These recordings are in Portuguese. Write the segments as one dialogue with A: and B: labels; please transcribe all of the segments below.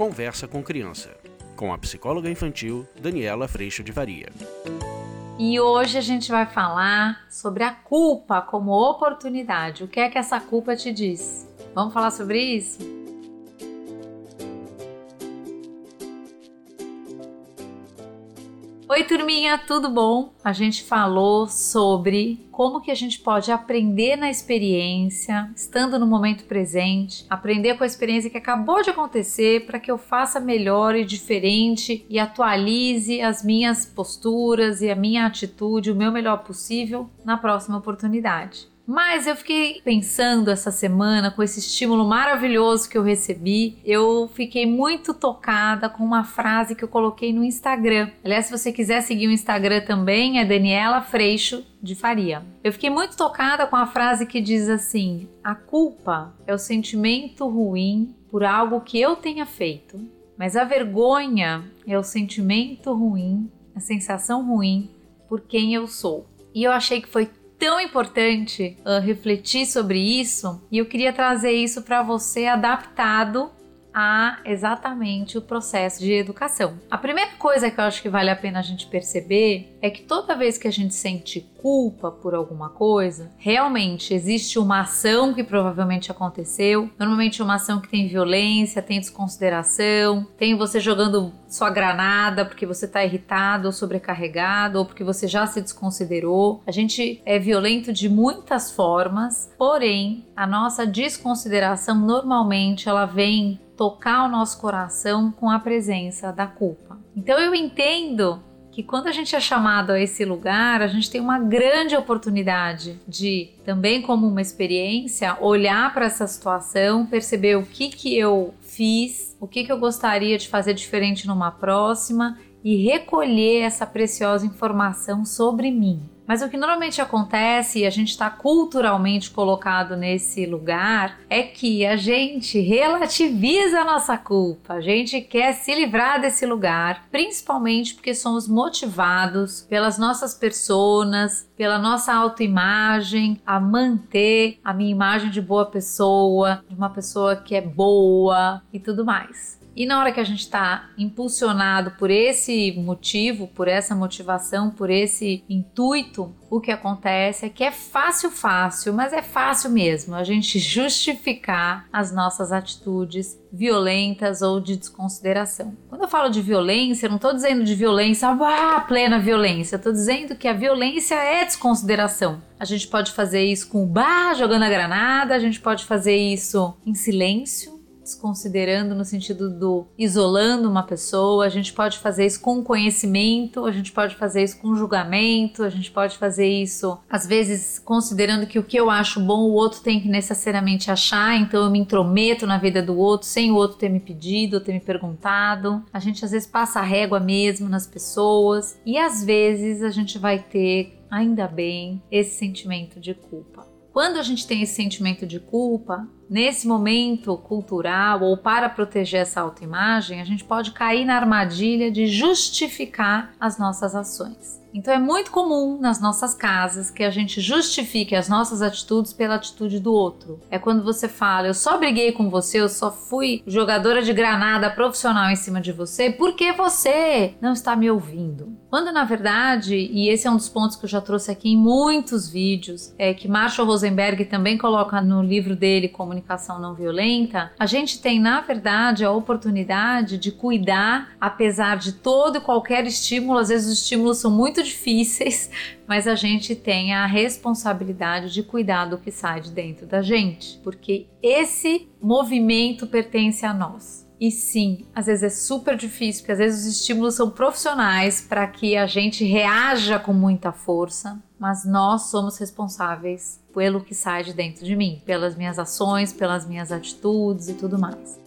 A: Conversa com Criança, com a psicóloga infantil Daniela Freixo de Varia.
B: E hoje a gente vai falar sobre a culpa como oportunidade. O que é que essa culpa te diz? Vamos falar sobre isso? Oi, turminha, tudo bom? A gente falou sobre como que a gente pode aprender na experiência, estando no momento presente, aprender com a experiência que acabou de acontecer para que eu faça melhor e diferente e atualize as minhas posturas e a minha atitude o meu melhor possível na próxima oportunidade. Mas eu fiquei pensando essa semana com esse estímulo maravilhoso que eu recebi. Eu fiquei muito tocada com uma frase que eu coloquei no Instagram. Aliás, se você quiser seguir o Instagram também, é Daniela Freixo de Faria. Eu fiquei muito tocada com a frase que diz assim: A culpa é o sentimento ruim por algo que eu tenha feito, mas a vergonha é o sentimento ruim, a sensação ruim por quem eu sou. E eu achei que foi tão importante uh, refletir sobre isso e eu queria trazer isso para você adaptado a exatamente o processo de educação. A primeira coisa que eu acho que vale a pena a gente perceber é que toda vez que a gente sente culpa por alguma coisa, realmente existe uma ação que provavelmente aconteceu. Normalmente uma ação que tem violência, tem desconsideração, tem você jogando sua granada porque você está irritado ou sobrecarregado ou porque você já se desconsiderou. A gente é violento de muitas formas, porém a nossa desconsideração normalmente ela vem tocar o nosso coração com a presença da culpa. Então eu entendo que quando a gente é chamado a esse lugar, a gente tem uma grande oportunidade de, também como uma experiência, olhar para essa situação, perceber o que, que eu fiz, o que, que eu gostaria de fazer diferente numa próxima e recolher essa preciosa informação sobre mim. Mas o que normalmente acontece, e a gente está culturalmente colocado nesse lugar, é que a gente relativiza a nossa culpa, a gente quer se livrar desse lugar, principalmente porque somos motivados pelas nossas personas, pela nossa autoimagem, a manter a minha imagem de boa pessoa, de uma pessoa que é boa e tudo mais. E na hora que a gente está impulsionado por esse motivo, por essa motivação, por esse intuito, o que acontece é que é fácil, fácil, mas é fácil mesmo a gente justificar as nossas atitudes violentas ou de desconsideração. Quando eu falo de violência, eu não estou dizendo de violência, ah, plena violência, eu estou dizendo que a violência é desconsideração. A gente pode fazer isso com o bar jogando a granada, a gente pode fazer isso em silêncio, desconsiderando no sentido do isolando uma pessoa, a gente pode fazer isso com conhecimento, a gente pode fazer isso com julgamento, a gente pode fazer isso às vezes considerando que o que eu acho bom o outro tem que necessariamente achar, então eu me intrometo na vida do outro sem o outro ter me pedido ter me perguntado. A gente às vezes passa a régua mesmo nas pessoas e às vezes a gente vai ter ainda bem esse sentimento de culpa. Quando a gente tem esse sentimento de culpa, nesse momento cultural ou para proteger essa autoimagem, a gente pode cair na armadilha de justificar as nossas ações. Então é muito comum nas nossas casas que a gente justifique as nossas atitudes pela atitude do outro. É quando você fala, eu só briguei com você, eu só fui jogadora de granada profissional em cima de você porque você não está me ouvindo. Quando na verdade, e esse é um dos pontos que eu já trouxe aqui em muitos vídeos, é que Marshall Rosenberg também coloca no livro dele Comunicação Não Violenta, a gente tem na verdade a oportunidade de cuidar apesar de todo e qualquer estímulo, às vezes os estímulos são muito difíceis, mas a gente tem a responsabilidade de cuidar do que sai de dentro da gente, porque esse movimento pertence a nós. E sim, às vezes é super difícil, porque às vezes os estímulos são profissionais para que a gente reaja com muita força, mas nós somos responsáveis pelo que sai de dentro de mim, pelas minhas ações, pelas minhas atitudes e tudo mais.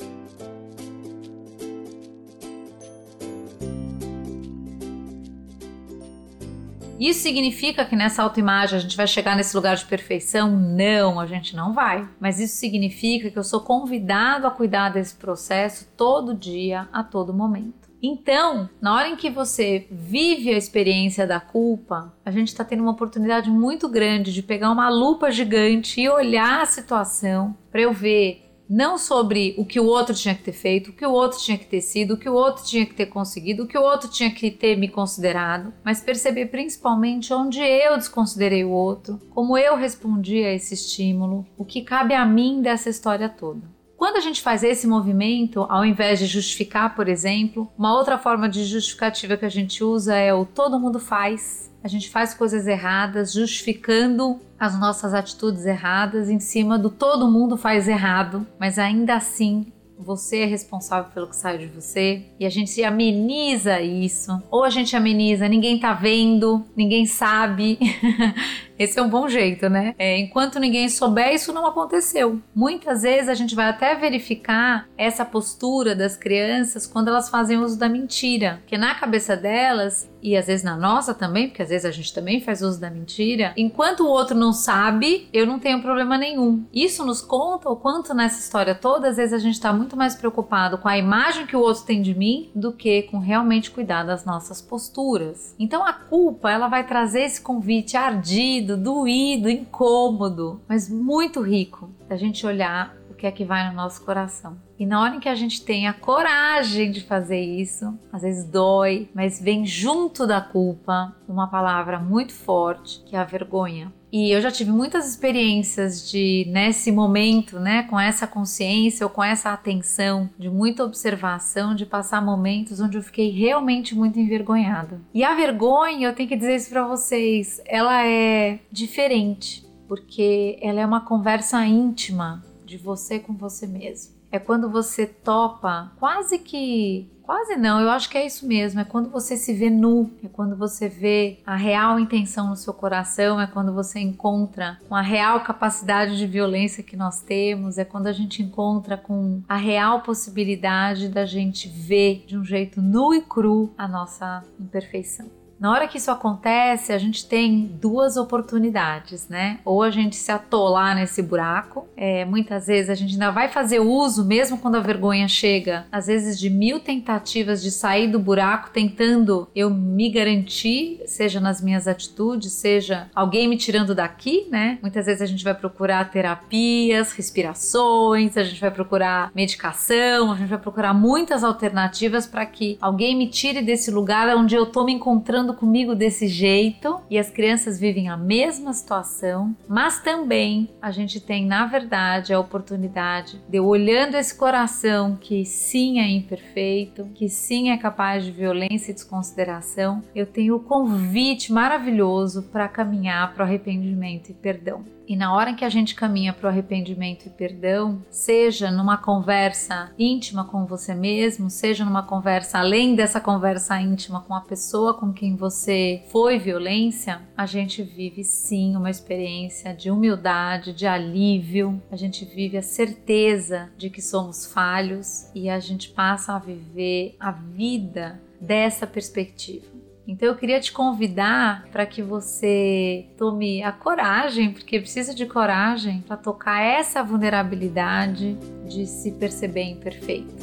B: Isso significa que nessa autoimagem a gente vai chegar nesse lugar de perfeição? Não, a gente não vai. Mas isso significa que eu sou convidado a cuidar desse processo todo dia, a todo momento. Então, na hora em que você vive a experiência da culpa, a gente está tendo uma oportunidade muito grande de pegar uma lupa gigante e olhar a situação para eu ver não sobre o que o outro tinha que ter feito, o que o outro tinha que ter sido, o que o outro tinha que ter conseguido, o que o outro tinha que ter me considerado, mas perceber principalmente onde eu desconsiderei o outro, como eu respondi a esse estímulo, o que cabe a mim dessa história toda. Quando a gente faz esse movimento, ao invés de justificar, por exemplo, uma outra forma de justificativa que a gente usa é o todo mundo faz. A gente faz coisas erradas, justificando as nossas atitudes erradas em cima do todo mundo faz errado, mas ainda assim você é responsável pelo que sai de você e a gente ameniza isso. Ou a gente ameniza, ninguém tá vendo, ninguém sabe. Esse é um bom jeito, né? É, enquanto ninguém souber, isso não aconteceu. Muitas vezes a gente vai até verificar essa postura das crianças quando elas fazem uso da mentira, que na cabeça delas e às vezes na nossa também, porque às vezes a gente também faz uso da mentira, enquanto o outro não sabe, eu não tenho problema nenhum. Isso nos conta o quanto nessa história toda, às vezes a gente está muito mais preocupado com a imagem que o outro tem de mim do que com realmente cuidar das nossas posturas. Então a culpa, ela vai trazer esse convite ardido doído, incômodo, mas muito rico da gente olhar o que é que vai no nosso coração. E na hora em que a gente tem a coragem de fazer isso, às vezes dói, mas vem junto da culpa uma palavra muito forte, que é a vergonha. E eu já tive muitas experiências de nesse momento, né, com essa consciência ou com essa atenção, de muita observação, de passar momentos onde eu fiquei realmente muito envergonhada. E a vergonha, eu tenho que dizer isso para vocês, ela é diferente, porque ela é uma conversa íntima de você com você mesmo. É quando você topa, quase que. Quase não, eu acho que é isso mesmo. É quando você se vê nu, é quando você vê a real intenção no seu coração, é quando você encontra com a real capacidade de violência que nós temos, é quando a gente encontra com a real possibilidade da gente ver de um jeito nu e cru a nossa imperfeição. Na hora que isso acontece, a gente tem duas oportunidades, né? Ou a gente se atolar nesse buraco, é, muitas vezes a gente ainda vai fazer uso, mesmo quando a vergonha chega, às vezes de mil tentativas de sair do buraco, tentando eu me garantir, seja nas minhas atitudes, seja alguém me tirando daqui, né? Muitas vezes a gente vai procurar terapias, respirações, a gente vai procurar medicação, a gente vai procurar muitas alternativas para que alguém me tire desse lugar onde eu tô me encontrando comigo desse jeito e as crianças vivem a mesma situação, mas também a gente tem, na verdade, a oportunidade de olhando esse coração que sim é imperfeito, que sim é capaz de violência e desconsideração, eu tenho o convite maravilhoso para caminhar para o arrependimento e perdão. E na hora que a gente caminha para o arrependimento e perdão, seja numa conversa íntima com você mesmo, seja numa conversa além dessa conversa íntima com a pessoa com quem você foi violência, a gente vive sim uma experiência de humildade, de alívio, a gente vive a certeza de que somos falhos e a gente passa a viver a vida dessa perspectiva. Então eu queria te convidar para que você tome a coragem, porque precisa de coragem para tocar essa vulnerabilidade de se perceber imperfeito.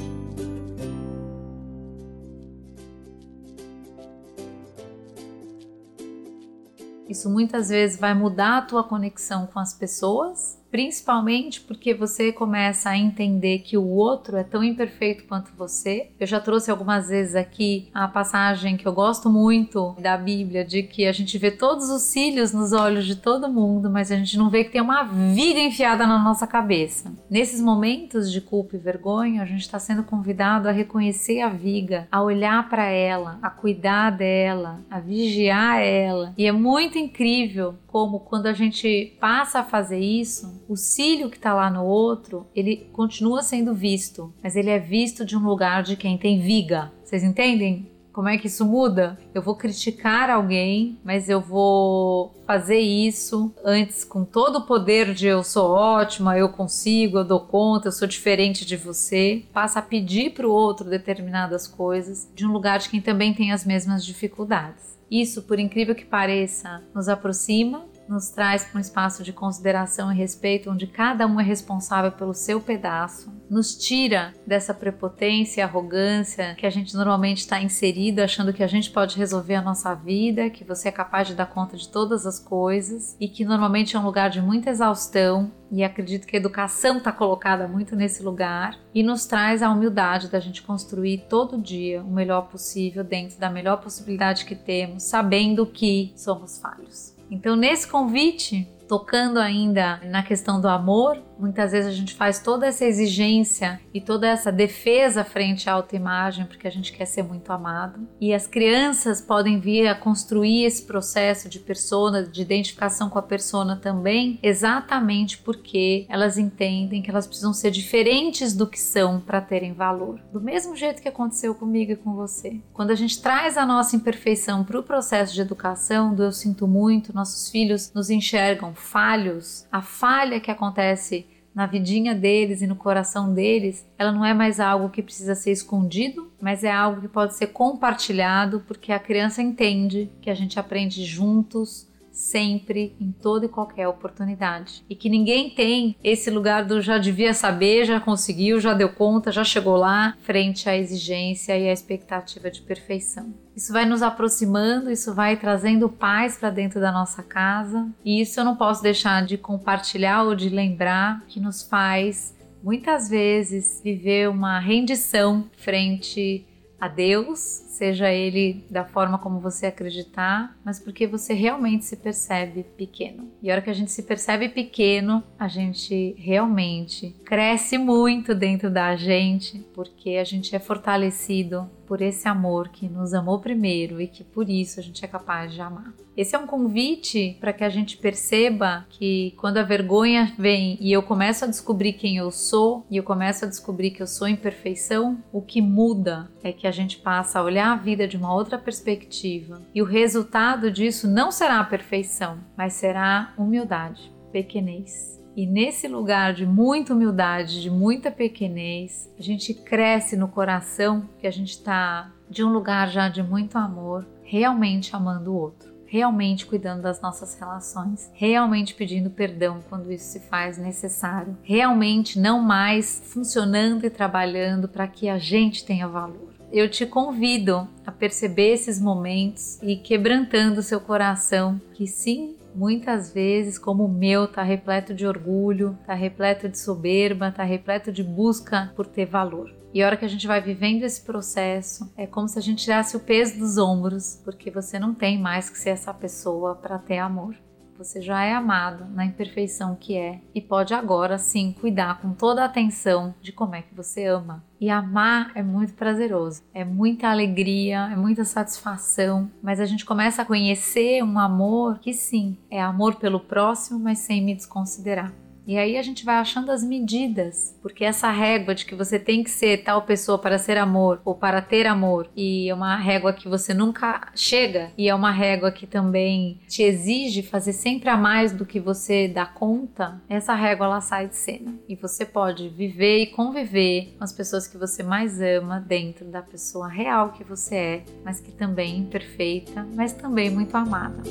B: Isso muitas vezes vai mudar a tua conexão com as pessoas principalmente porque você começa a entender que o outro é tão imperfeito quanto você. Eu já trouxe algumas vezes aqui a passagem que eu gosto muito da Bíblia de que a gente vê todos os cílios nos olhos de todo mundo, mas a gente não vê que tem uma viga enfiada na nossa cabeça. Nesses momentos de culpa e vergonha, a gente está sendo convidado a reconhecer a viga, a olhar para ela, a cuidar dela, a vigiar ela. E é muito incrível como quando a gente passa a fazer isso, o cílio que está lá no outro, ele continua sendo visto, mas ele é visto de um lugar de quem tem viga. Vocês entendem? Como é que isso muda? Eu vou criticar alguém, mas eu vou fazer isso antes com todo o poder de eu sou ótima, eu consigo, eu dou conta, eu sou diferente de você. Passa a pedir para o outro determinadas coisas de um lugar de quem também tem as mesmas dificuldades. Isso, por incrível que pareça, nos aproxima, nos traz para um espaço de consideração e respeito onde cada um é responsável pelo seu pedaço nos tira dessa prepotência e arrogância que a gente normalmente está inserido, achando que a gente pode resolver a nossa vida, que você é capaz de dar conta de todas as coisas e que normalmente é um lugar de muita exaustão. E acredito que a educação está colocada muito nesse lugar e nos traz a humildade da gente construir todo dia o melhor possível dentro da melhor possibilidade que temos, sabendo que somos falhos. Então, nesse convite, tocando ainda na questão do amor, muitas vezes a gente faz toda essa exigência e toda essa defesa frente à autoimagem porque a gente quer ser muito amado. E as crianças podem vir a construir esse processo de persona, de identificação com a persona também, exatamente porque elas entendem que elas precisam ser diferentes do que são para terem valor. Do mesmo jeito que aconteceu comigo e com você. Quando a gente traz a nossa imperfeição para o processo de educação, do eu sinto muito, nossos filhos nos enxergam falhos, a falha que acontece na vidinha deles e no coração deles, ela não é mais algo que precisa ser escondido, mas é algo que pode ser compartilhado, porque a criança entende que a gente aprende juntos sempre, em toda e qualquer oportunidade. E que ninguém tem esse lugar do já devia saber, já conseguiu, já deu conta, já chegou lá, frente à exigência e à expectativa de perfeição. Isso vai nos aproximando, isso vai trazendo paz para dentro da nossa casa, e isso eu não posso deixar de compartilhar ou de lembrar que nos faz muitas vezes viver uma rendição frente a Deus, seja ele da forma como você acreditar, mas porque você realmente se percebe pequeno. E a hora que a gente se percebe pequeno, a gente realmente cresce muito dentro da gente, porque a gente é fortalecido por esse amor que nos amou primeiro e que por isso a gente é capaz de amar. Esse é um convite para que a gente perceba que quando a vergonha vem e eu começo a descobrir quem eu sou e eu começo a descobrir que eu sou imperfeição, o que muda é que a gente passa a olhar a vida de uma outra perspectiva e o resultado disso não será a perfeição, mas será humildade, pequenez. E nesse lugar de muita humildade, de muita pequenez, a gente cresce no coração que a gente está de um lugar já de muito amor, realmente amando o outro, realmente cuidando das nossas relações, realmente pedindo perdão quando isso se faz necessário, realmente não mais funcionando e trabalhando para que a gente tenha valor. Eu te convido a perceber esses momentos e quebrantando seu coração que sim, muitas vezes, como o meu, está repleto de orgulho, está repleto de soberba, está repleto de busca por ter valor. E a hora que a gente vai vivendo esse processo, é como se a gente tirasse o peso dos ombros, porque você não tem mais que ser essa pessoa para ter amor. Você já é amado na imperfeição que é e pode agora sim cuidar com toda a atenção de como é que você ama. E amar é muito prazeroso, é muita alegria, é muita satisfação, mas a gente começa a conhecer um amor que sim, é amor pelo próximo, mas sem me desconsiderar. E aí a gente vai achando as medidas, porque essa régua de que você tem que ser tal pessoa para ser amor ou para ter amor, e é uma régua que você nunca chega, e é uma régua que também te exige fazer sempre a mais do que você dá conta, essa régua ela sai de cena. E você pode viver e conviver com as pessoas que você mais ama dentro da pessoa real que você é, mas que também é imperfeita, mas também muito amada.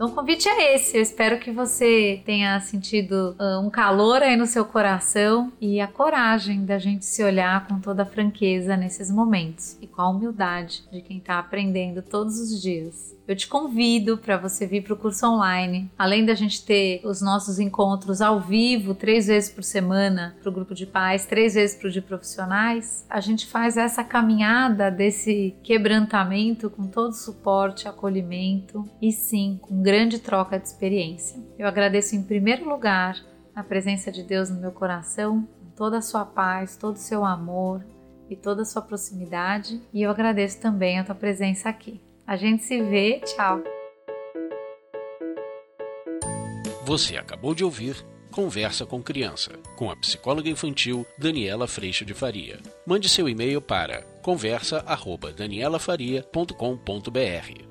B: Então o convite é esse. Eu espero que você tenha sentido uh, um calor aí no seu coração e a coragem da gente se olhar com toda a franqueza nesses momentos e com a humildade de quem está aprendendo todos os dias eu te convido para você vir para o curso online. Além da gente ter os nossos encontros ao vivo, três vezes por semana, para o grupo de pais, três vezes para o de profissionais, a gente faz essa caminhada desse quebrantamento com todo suporte, acolhimento e sim, com grande troca de experiência. Eu agradeço em primeiro lugar a presença de Deus no meu coração, toda a sua paz, todo o seu amor e toda a sua proximidade, e eu agradeço também a tua presença aqui. A gente se vê, tchau.
A: Você acabou de ouvir Conversa com Criança, com a psicóloga infantil Daniela Freixo de Faria. Mande seu e-mail para conversa@danielafaria.com.br.